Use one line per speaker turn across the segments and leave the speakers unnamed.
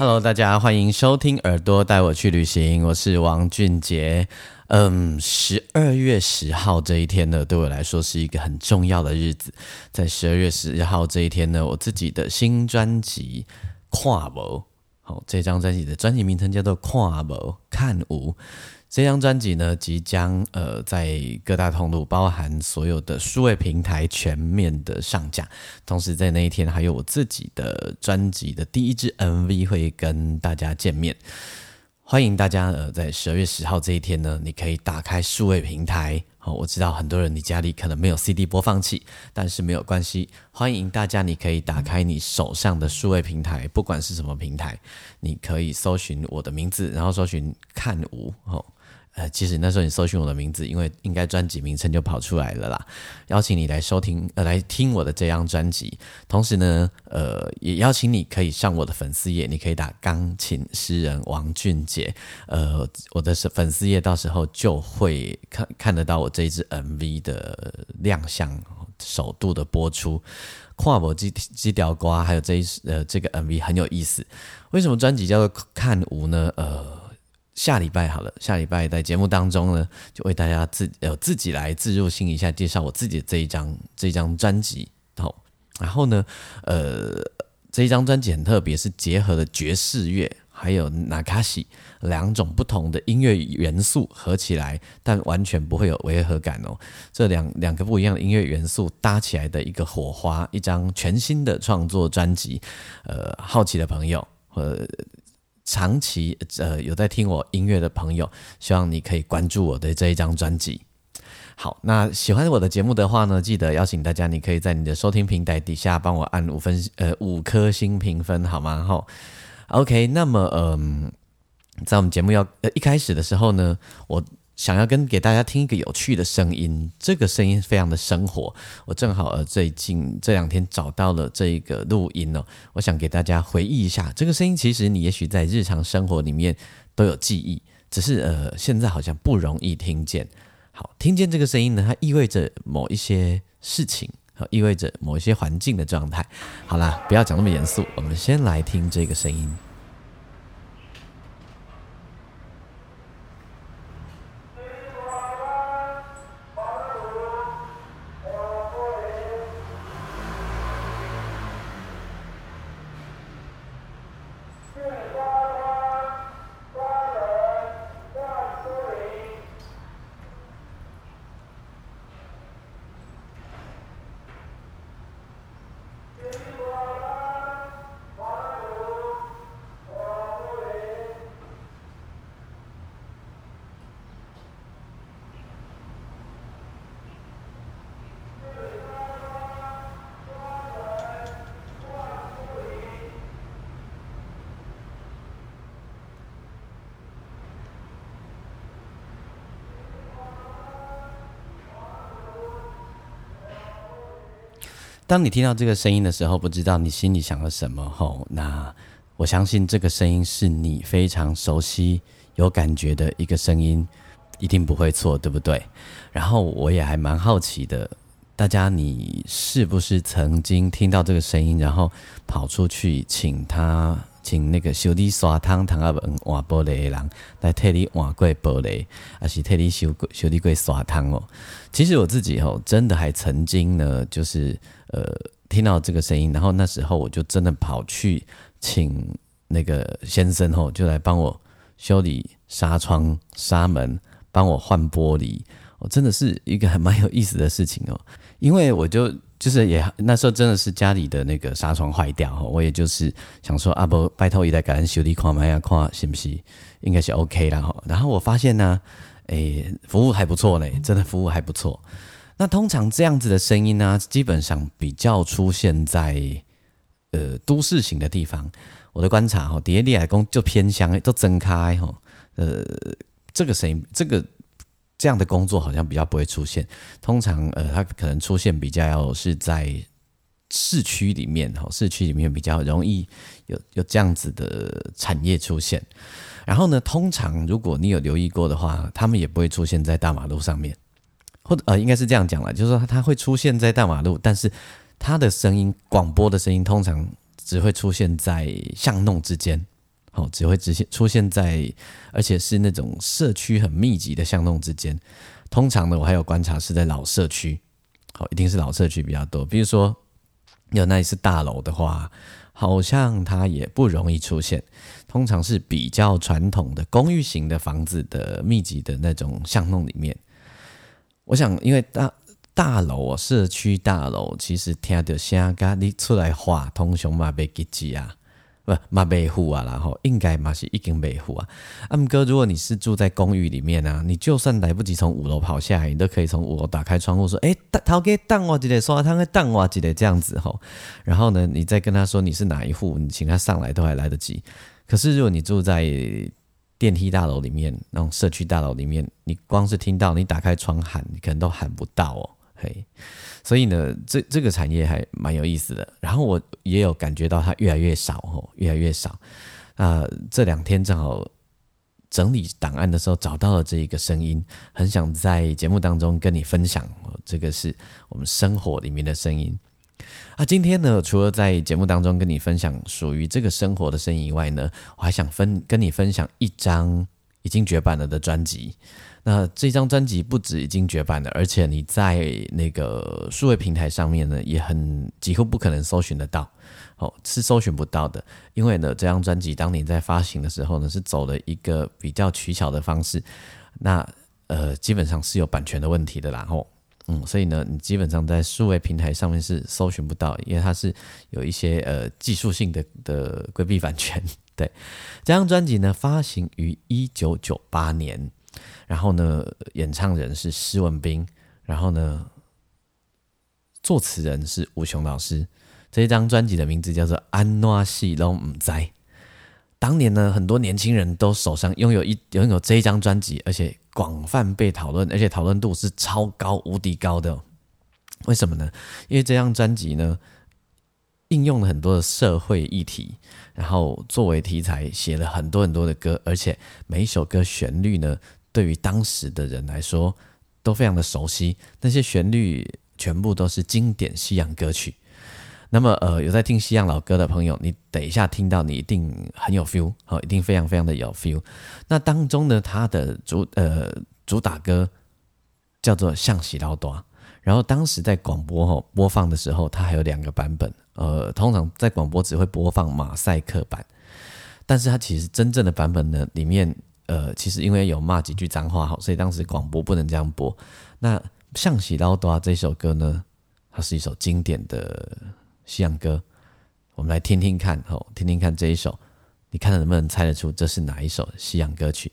Hello，大家欢迎收听《耳朵带我去旅行》，我是王俊杰。嗯，十二月十号这一天呢，对我来说是一个很重要的日子。在十二月十号这一天呢，我自己的新专辑《跨博》，好，这张专辑的专辑名称叫做《跨博看无》。这张专辑呢，即将呃在各大通路，包含所有的数位平台全面的上架。同时在那一天，还有我自己的专辑的第一支 MV 会跟大家见面。欢迎大家呃在十二月十号这一天呢，你可以打开数位平台。好，我知道很多人你家里可能没有 CD 播放器，但是没有关系。欢迎大家，你可以打开你手上的数位平台，不管是什么平台，你可以搜寻我的名字，然后搜寻看无哦。呃，其实那时候你搜寻我的名字，因为应该专辑名称就跑出来了啦。邀请你来收听，呃，来听我的这张专辑。同时呢，呃，也邀请你可以上我的粉丝页，你可以打钢琴诗人王俊杰。呃，我的粉丝页到时候就会看看得到我这一支 MV 的亮相，首度的播出。跨博基基条瓜，还有这一呃这个 MV 很有意思。为什么专辑叫做看无呢？呃。下礼拜好了，下礼拜在节目当中呢，就为大家自呃自己来自入性一下，介绍我自己的这一张这一张专辑。好，然后呢，呃，这一张专辑很特别，是结合了爵士乐还有纳卡西两种不同的音乐元素合起来，但完全不会有违和感哦。这两两个不一样的音乐元素搭起来的一个火花，一张全新的创作专辑。呃，好奇的朋友呃。长期呃有在听我音乐的朋友，希望你可以关注我的这一张专辑。好，那喜欢我的节目的话呢，记得邀请大家，你可以在你的收听平台底下帮我按五分呃五颗星评分，好吗？哈，OK，那么嗯，在我们节目要呃一开始的时候呢，我。想要跟给大家听一个有趣的声音，这个声音非常的生活。我正好呃最近这两天找到了这个录音哦，我想给大家回忆一下这个声音。其实你也许在日常生活里面都有记忆，只是呃现在好像不容易听见。好，听见这个声音呢，它意味着某一些事情，意味着某一些环境的状态。好啦，不要讲那么严肃，我们先来听这个声音。当你听到这个声音的时候，不知道你心里想了什么吼？那我相信这个声音是你非常熟悉、有感觉的一个声音，一定不会错，对不对？然后我也还蛮好奇的，大家你是不是曾经听到这个声音，然后跑出去请他？请那个修理刷汤汤啊本换玻璃的人来替你换柜玻璃，还是替你修修理柜刷汤哦？其实我自己吼，真的还曾经呢，就是呃听到这个声音，然后那时候我就真的跑去请那个先生哦，就来帮我修理纱窗、纱门，帮我换玻璃。我真的是一个还蛮有意思的事情哦，因为我就。就是也那时候真的是家里的那个纱窗坏掉，我也就是想说啊不，拜托一代感恩修理看嘛呀看行不行？应该是 OK 了哈。然后我发现呢，诶，服务还不错嘞，真的服务还不错。那通常这样子的声音呢，基本上比较出现在呃都市型的地方，我的观察哈，叠叠来工就偏向都增开哈，呃，这个声音这个这样的工作好像比较不会出现，通常呃它可能出现比较是在市区里面哈，市区里面比较容易有有这样子的产业出现。然后呢，通常如果你有留意过的话，他们也不会出现在大马路上面，或者呃，应该是这样讲了，就是说它会出现在大马路，但是它的声音广播的声音通常只会出现在巷弄之间，好，只会直接出现在，而且是那种社区很密集的巷弄之间。通常呢，我还有观察是在老社区，好，一定是老社区比较多。比如说有那里是大楼的话。好像它也不容易出现，通常是比较传统的公寓型的房子的密集的那种巷弄里面。我想，因为大大楼哦、社区大楼，其实听到声噶你出来话，通常嘛被记住啊。不，嘛维护啊，然后应该嘛是已经维护啊。阿姆哥，如果你是住在公寓里面啊，你就算来不及从五楼跑下来，你都可以从五楼打开窗户说：“哎，陶给蛋我几得刷汤给蛋我几得这样子吼。”然后呢，你再跟他说你是哪一户，你请他上来都还来得及。可是如果你住在电梯大楼里面，那种社区大楼里面，你光是听到你打开窗喊，你可能都喊不到哦。嘿。所以呢，这这个产业还蛮有意思的。然后我也有感觉到它越来越少哦，越来越少。啊，这两天正好整理档案的时候找到了这一个声音，很想在节目当中跟你分享。这个是我们生活里面的声音。啊，今天呢，除了在节目当中跟你分享属于这个生活的声音以外呢，我还想分跟你分享一张已经绝版了的专辑。那这张专辑不止已经绝版了，而且你在那个数位平台上面呢，也很几乎不可能搜寻得到，哦，是搜寻不到的。因为呢，这张专辑当年在发行的时候呢，是走了一个比较取巧的方式，那呃，基本上是有版权的问题的，然后，嗯，所以呢，你基本上在数位平台上面是搜寻不到，因为它是有一些呃技术性的的规避版权。对，这张专辑呢，发行于一九九八年。然后呢，演唱人是施文斌，然后呢，作词人是吴雄老师。这一张专辑的名字叫做《安诺西龙唔在》。当年呢，很多年轻人都手上拥有一拥有这一张专辑，而且广泛被讨论，而且讨论度是超高、无敌高的。为什么呢？因为这张专辑呢，应用了很多的社会议题，然后作为题材写了很多很多的歌，而且每一首歌旋律呢。对于当时的人来说，都非常的熟悉，那些旋律全部都是经典西洋歌曲。那么，呃，有在听西洋老歌的朋友，你等一下听到，你一定很有 feel，好，一定非常非常的有 feel。那当中呢，它的主呃主打歌叫做《向喜老多》，然后当时在广播哈播放的时候，它还有两个版本，呃，通常在广播只会播放马赛克版，但是它其实真正的版本呢，里面。呃，其实因为有骂几句脏话，好，所以当时广播不能这样播。那《向喜捞多》这首歌呢，它是一首经典的西洋歌，我们来听听看，哦，听听看这一首，你看能不能猜得出这是哪一首西洋歌曲？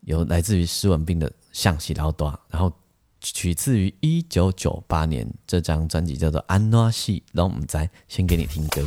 有来自于施文斌的《向喜捞多》，然后取自于一九九八年这张专辑叫做《安诺西龙唔在》，先给你听歌。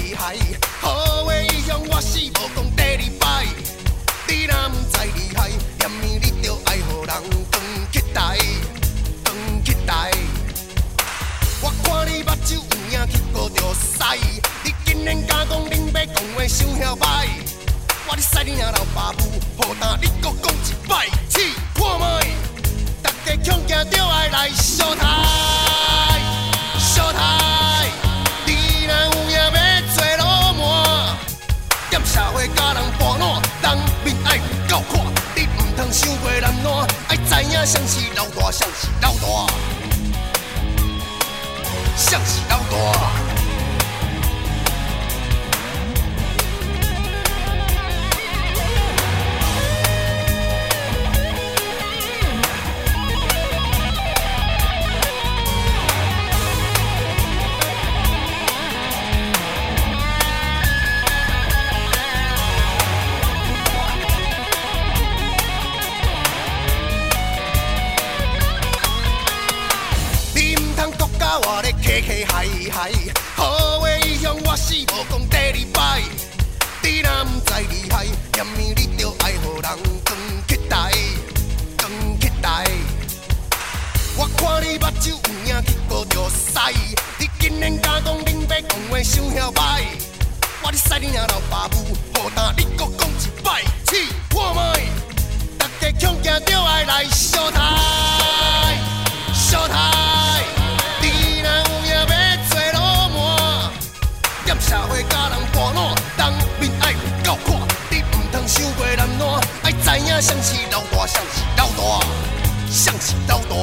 死无讲第二摆，你若不知厉害，暗暝你著爱予人当去大，当去大。我看你目睭有影，去过著使，你竟然敢讲恁爸讲话伤遐歹，我哩使你阿老爸母，好胆你搁讲一摆，试看卖，大家恐惊着爱来相睇，相睇。爱知影谁是老大，谁是老大。谁是你娘老爸母，好胆你搁讲一摆，试看卖，大家恐惊着爱来相台，相台。你若有影要做老满，踮社会甲人搬烂，人面爱有够看，你毋通伤过难烂，爱知影谁是老大，谁是老大，谁是老大。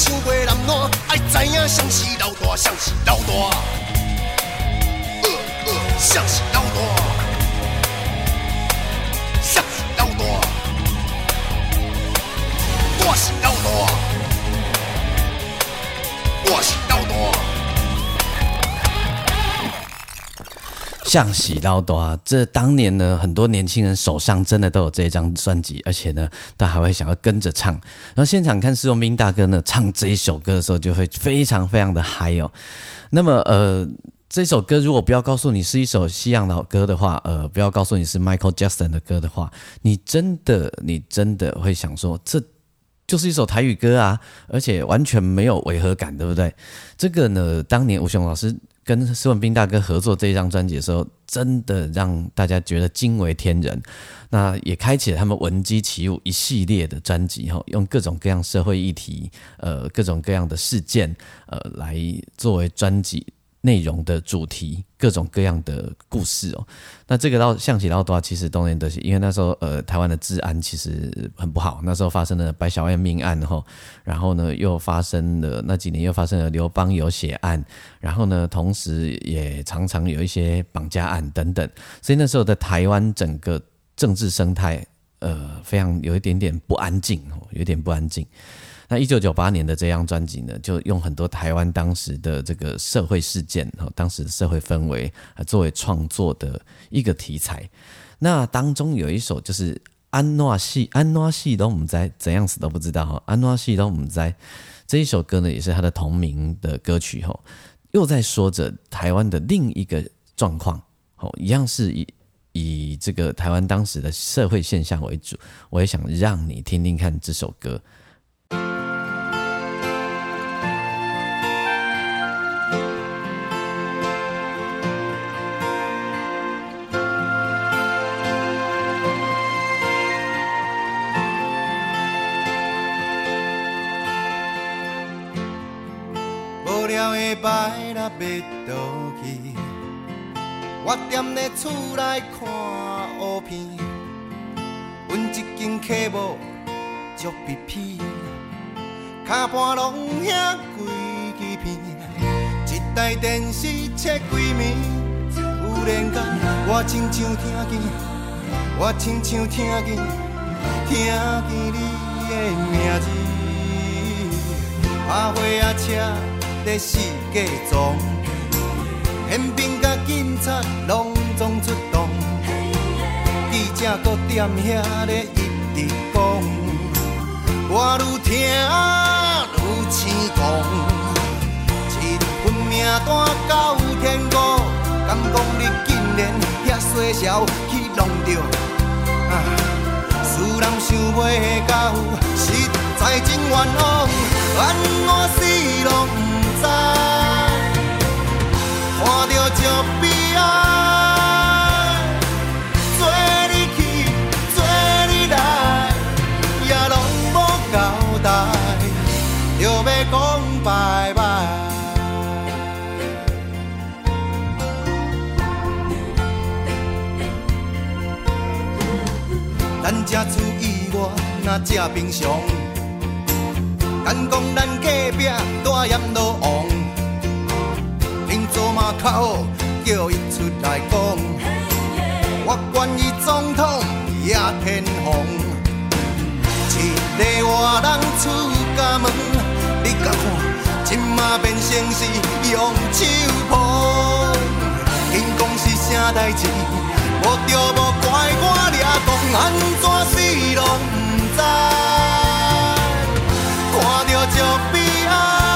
想过难烂，爱知影谁是老大，谁是老大，呃呃，谁是老大，谁是老大，我是老大，我是老大。
像喜捞多啊，这当年呢，很多年轻人手上真的都有这一张专辑，而且呢，都还会想要跟着唱。然后现场看施荣斌大哥呢唱这一首歌的时候，就会非常非常的嗨哦。那么呃，这首歌如果不要告诉你是一首西洋老歌的话，呃，不要告诉你是 Michael Jackson 的歌的话，你真的你真的会想说这。就是一首台语歌啊，而且完全没有违和感，对不对？这个呢，当年吴雄老师跟施文斌大哥合作这张专辑的时候，真的让大家觉得惊为天人。那也开启了他们闻鸡起舞一系列的专辑，哈，用各种各样社会议题，呃，各种各样的事件，呃，来作为专辑内容的主题，各种各样的故事哦。那这个到象棋到多其实当年都是因为那时候呃台湾的治安其实很不好，那时候发生了白小燕命案后，然后呢又发生了那几年又发生了刘邦有血案，然后呢同时也常常有一些绑架案等等，所以那时候的台湾整个政治生态呃非常有一点点不安静哦，有点不安静。那一九九八年的这张专辑呢，就用很多台湾当时的这个社会事件和当时的社会氛围啊，作为创作的一个题材。那当中有一首就是安诺西，安诺西都我们在怎样死都不知道哈，安诺西都我们在这一首歌呢，也是他的同名的歌曲吼，又在说着台湾的另一个状况哦，一样是以以这个台湾当时的社会现象为主。我也想让你听听看这首歌。
要倒去，我踮咧厝内看乌片，阮一间客某足必皮，骹盘拢遐规支片，一台电视切几暝，有连间我亲像听见，我亲像听见，听见你的名字，花花啊车。在四界撞，宪兵甲警察拢总出动，记者搁踮遐咧一直讲，我愈听愈生狂，一份命单到天国，敢讲你竟然遐细小去弄着，啊，使人想袂到，实在真冤枉，安怎死拢不知，看着就悲哀，做你去，做你来，也拢无交代，就要讲拜拜。咱这厝以外若正平常，敢讲咱隔壁大阎罗王，恁做嘛较好，叫伊出来讲。我管伊总统也天皇，一个外人出家门，你甲看，即马变成是用手捧，因讲是啥代志？无着无怪我掠讲，安怎死拢不知，看着这悲哀。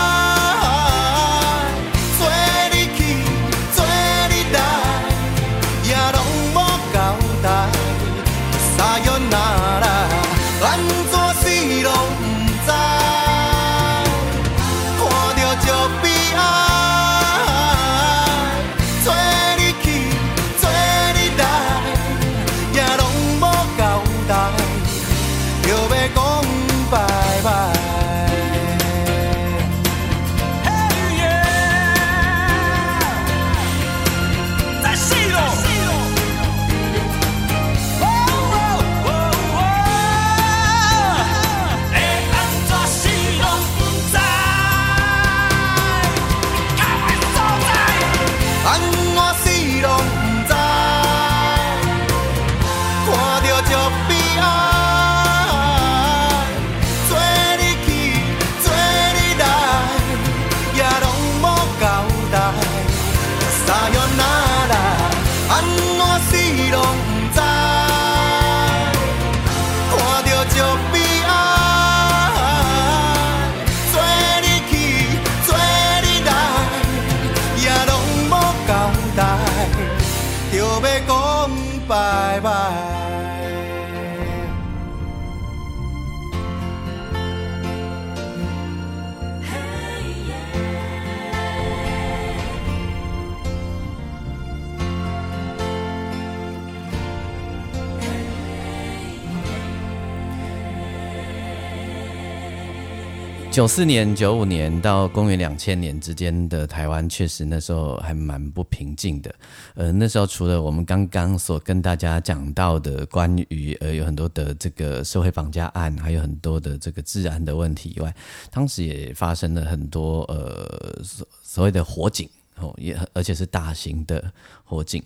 九四年、九五年到公元两千年之间的台湾，确实那时候还蛮不平静的。呃，那时候除了我们刚刚所跟大家讲到的关于呃有很多的这个社会绑架案，还有很多的这个治安的问题以外，当时也发生了很多呃所所谓的火警哦，也而且是大型的火警。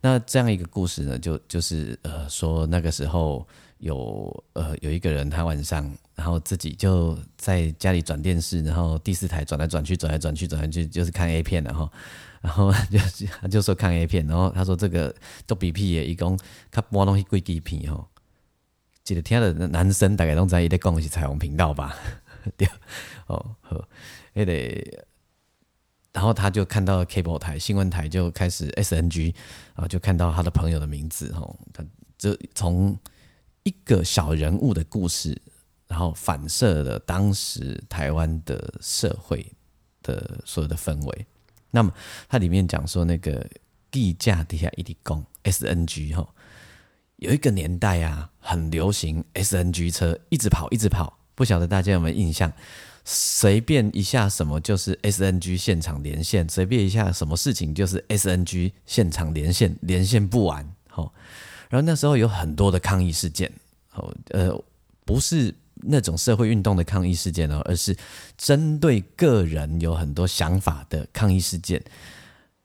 那这样一个故事呢，就就是呃说那个时候有呃有一个人他晚上，然后自己就在家里转电视，然后第四台转来转去，转来转去，转来转去就是看 A 片然后然后就就说看 A 片，然后他说这个都比屁也一共他播东西贵几片吼，记得听的男生大概都知道伊在讲的是彩虹频道吧？对，哦好，迄个。然后他就看到 cable 台新闻台就开始 SNG，然后就看到他的朋友的名字哦，他就从一个小人物的故事，然后反射了当时台湾的社会的所有的氛围。那么它里面讲说那个地价底下一地供 SNG 哈，有一个年代啊，很流行 SNG 车，一直跑一直跑，不晓得大家有没有印象？随便一下什么就是 SNG 现场连线，随便一下什么事情就是 SNG 现场连线，连线不完。好，然后那时候有很多的抗议事件，哦，呃，不是那种社会运动的抗议事件哦，而是针对个人有很多想法的抗议事件。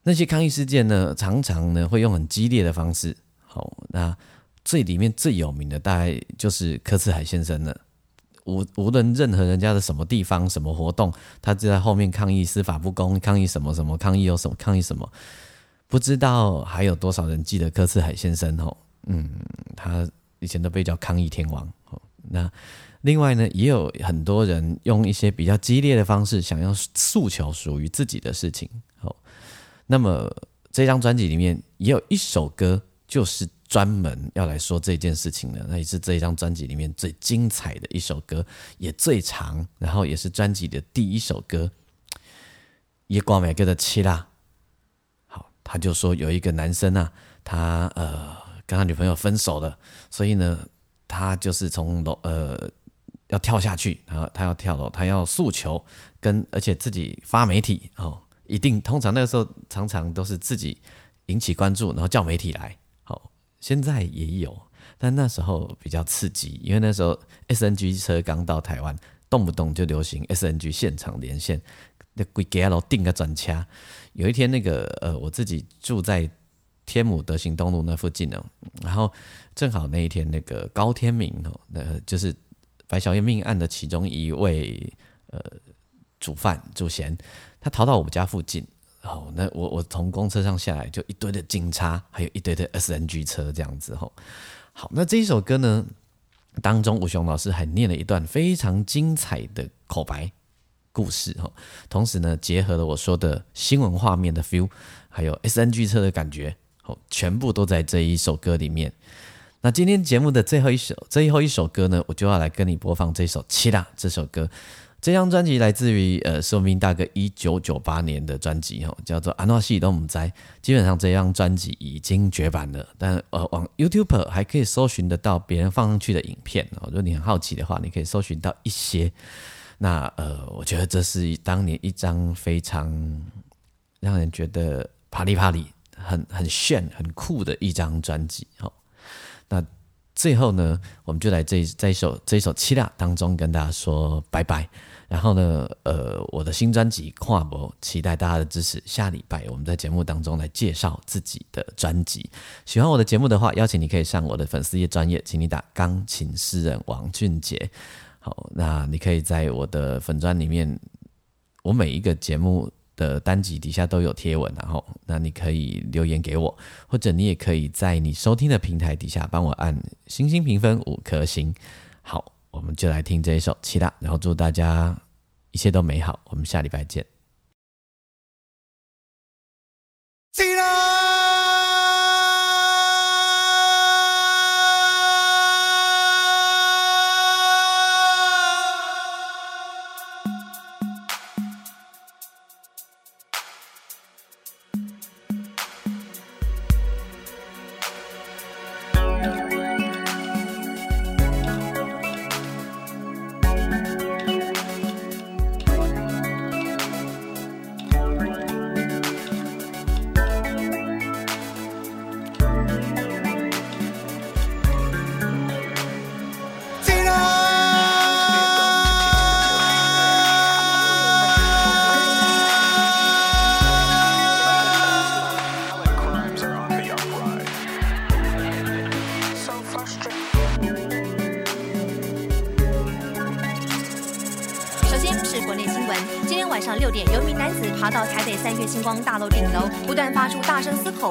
那些抗议事件呢，常常呢会用很激烈的方式。好，那最里面最有名的大概就是柯志海先生了。无无论任何人家的什么地方、什么活动，他就在后面抗议司法不公，抗议什么什么，抗议有什么，抗议什么，不知道还有多少人记得柯次海先生哦？嗯，他以前都被叫抗议天王哦。那另外呢，也有很多人用一些比较激烈的方式，想要诉求属于自己的事情哦。那么这张专辑里面也有一首歌，就是专门要来说这件事情的，那也是这一张专辑里面最精彩的一首歌，也最长，然后也是专辑的第一首歌。也光美歌的七啦，好，他就说有一个男生啊，他呃跟他女朋友分手了，所以呢，他就是从楼呃要跳下去，然后他要跳楼，他要诉求，跟而且自己发媒体哦，一定通常那个时候常常都是自己引起关注，然后叫媒体来，现在也有，但那时候比较刺激，因为那时候 SNG 车刚到台湾，动不动就流行 SNG 现场连线。那鬼给楼订个转车，有一天那个呃，我自己住在天母德行东路那附近哦，然后正好那一天那个高天明哦，那就是白小燕命案的其中一位呃主犯主嫌，他逃到我们家附近，哦，那我我从公车上下来，就一堆的警察，还有一堆的 SNG 车这样子吼。好，那这一首歌呢当中，吴雄老师还念了一段非常精彩的口白。故事哈，同时呢，结合了我说的新闻画面的 feel，还有 SNG 车的感觉，哦，全部都在这一首歌里面。那今天节目的最后一首，最后一首歌呢，我就要来跟你播放这首《七啦》这首歌。这张专辑来自于呃，寿命大哥一九九八年的专辑哈，叫做《安诺西都姆在》。基本上这张专辑已经绝版了，但呃，往 YouTube 还可以搜寻得到别人放上去的影片哦。如果你很好奇的话，你可以搜寻到一些。那呃，我觉得这是当年一张非常让人觉得啪里啪里、很很炫、很酷的一张专辑。好，那最后呢，我们就来这这一首这一首《七啦》当中跟大家说拜拜。然后呢，呃，我的新专辑《跨博》，期待大家的支持。下礼拜我们在节目当中来介绍自己的专辑。喜欢我的节目的话，邀请你可以上我的粉丝页专业，请你打钢琴诗人王俊杰。好，那你可以在我的粉专里面，我每一个节目的单集底下都有贴文，然后那你可以留言给我，或者你也可以在你收听的平台底下帮我按星星评分五颗星。好，我们就来听这一首《期待》，然后祝大家一切都美好，我们下礼拜见。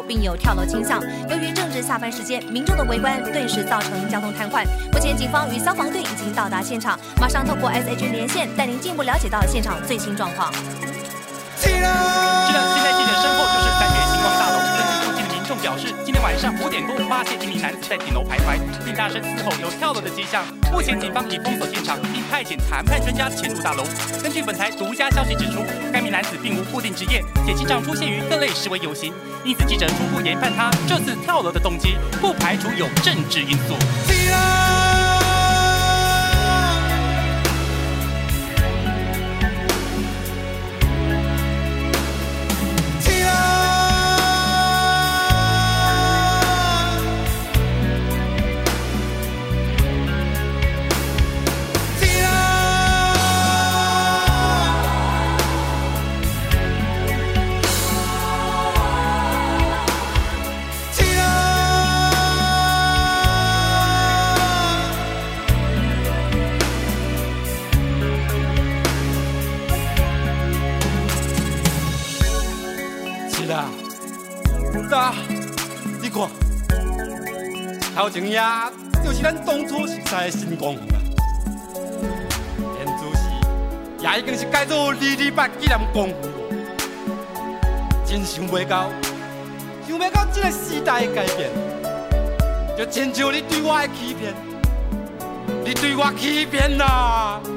并有跳楼倾向。由于正值下班时间，民众的围观顿时造成交通瘫痪。目前，警方与消防队已经到达现场，马上透过 S H 连线带您进一步了解到现场最新状况。
是的，现在记者身后就是三元星光大楼。根据附近的民众表示，今天晚上五点多发现一名男子在顶楼徘徊，并大声嘶吼有跳楼的迹象。现警方已封锁现场，并派遣谈判专家潜入大楼。根据本台独家消息指出，该名男子并无固定职业，且经常出现于各类示威游行。因此，记者初步研判他这次跳楼的动机，不排除有政治因素。
前也就是咱当初熟悉的新光啊，现主席也已经是改做二二八纪念光复真想袂到，想袂到这个时代的改变。就亲像你对我的欺骗，你对我欺骗啦！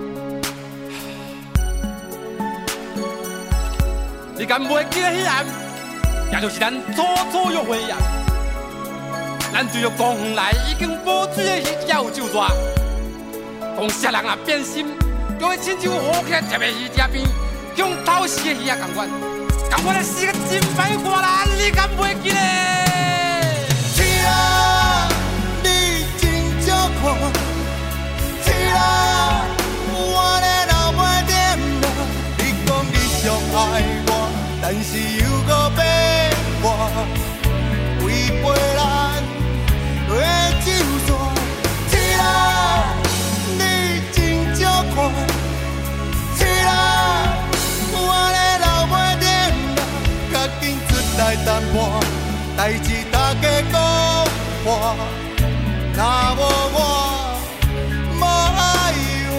你敢袂记得迄暗，也就是咱初初约会呀？咱对着公园内已经无水的鱼钓有酒抓，讲啥人啊变心，就会亲像好起来食的鱼仔边，用偷死的鱼啊共款，同款来死个真歹看啦！你敢袂记得？
若无我，无爱
我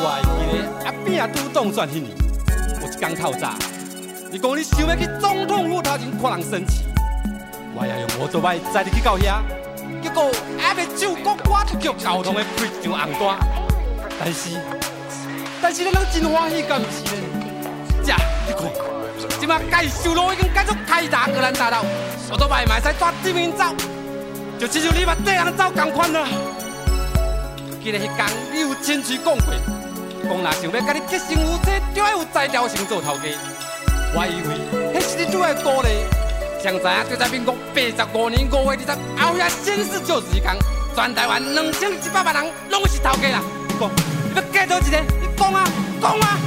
我。
会记得阿扁啊拄当选迄年，有一天透早，你讲你想要去总统府头前看人升旗，我也用摩托摆载你去到遐，结果还袂首歌歌就叫交通的开一场红单，但是但是咱拢真欢喜，敢毋是呢？这你看，即马改修路已经改做开大格兰大道，摩托摆嘛会使抓对面走，就亲像你捌缀人走共款啦。记得迄天你有亲嘴讲过，讲若想要甲你结成夫妻，就要有才调先做头家。我以为迄是你对我的鼓励，谁知影就在民国八十五年五月二十，后夜宣誓就是一天，全台湾两千一百万人拢是头家啦。你讲，你要嫁倒一个？你讲啊，讲啊！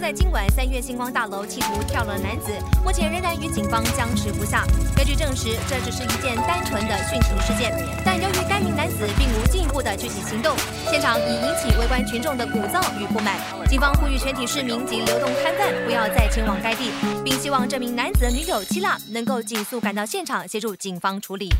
在今晚三月星光大楼企图跳楼的男子，目前仍然与警方僵持不下。根据证实，这只是一件单纯的殉情事件，但由于该名男子并无进一步的具体行动，现场已引起围观群众的鼓噪与不满。警方呼吁全体市民及流动摊贩不要再前往该地，并希望这名男子的女友希腊能够尽速赶到现场协助警方处理。